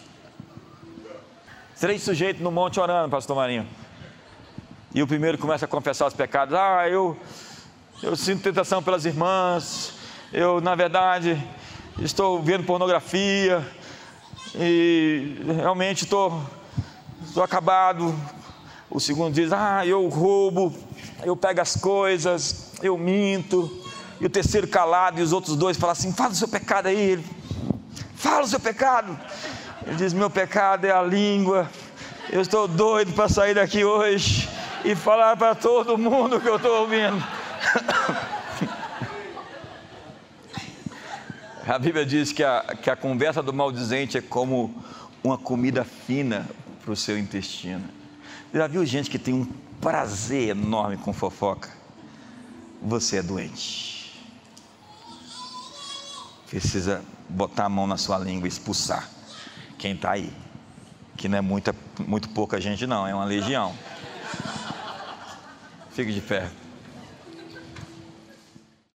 Três sujeitos no monte orando, pastor Marinho. E o primeiro começa a confessar os pecados. Ah, eu, eu sinto tentação pelas irmãs. Eu, na verdade, estou vendo pornografia. E realmente estou, estou acabado. O segundo diz: Ah, eu roubo, eu pego as coisas, eu minto. E o terceiro calado, e os outros dois falam assim: Fala o seu pecado aí. Ele, Fala o seu pecado. Ele diz: Meu pecado é a língua. Eu estou doido para sair daqui hoje e falar para todo mundo que eu estou ouvindo. A Bíblia diz que a, que a conversa do maldizente é como uma comida fina para o seu intestino. Já viu gente que tem um prazer enorme com fofoca? Você é doente. Precisa botar a mão na sua língua e expulsar quem está aí. Que não é muita, muito pouca gente, não, é uma legião. Fique de pé.